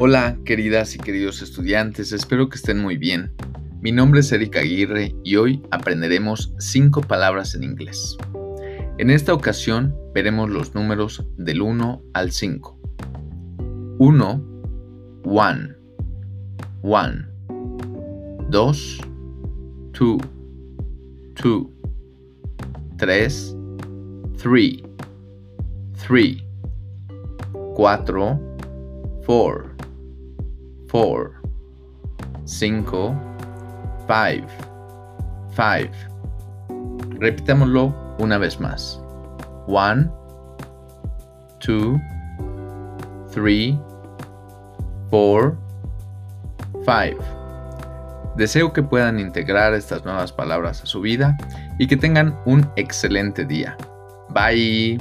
Hola, queridas y queridos estudiantes, espero que estén muy bien. Mi nombre es Erika Aguirre y hoy aprenderemos cinco palabras en inglés. En esta ocasión veremos los números del 1 al 5. 1, 1, 1. 2, 2, 2. 3, 3, 3. 4, 4 four, cinco, five, five. Repitámoslo una vez más. One, two, three, four, five. Deseo que puedan integrar estas nuevas palabras a su vida y que tengan un excelente día. Bye.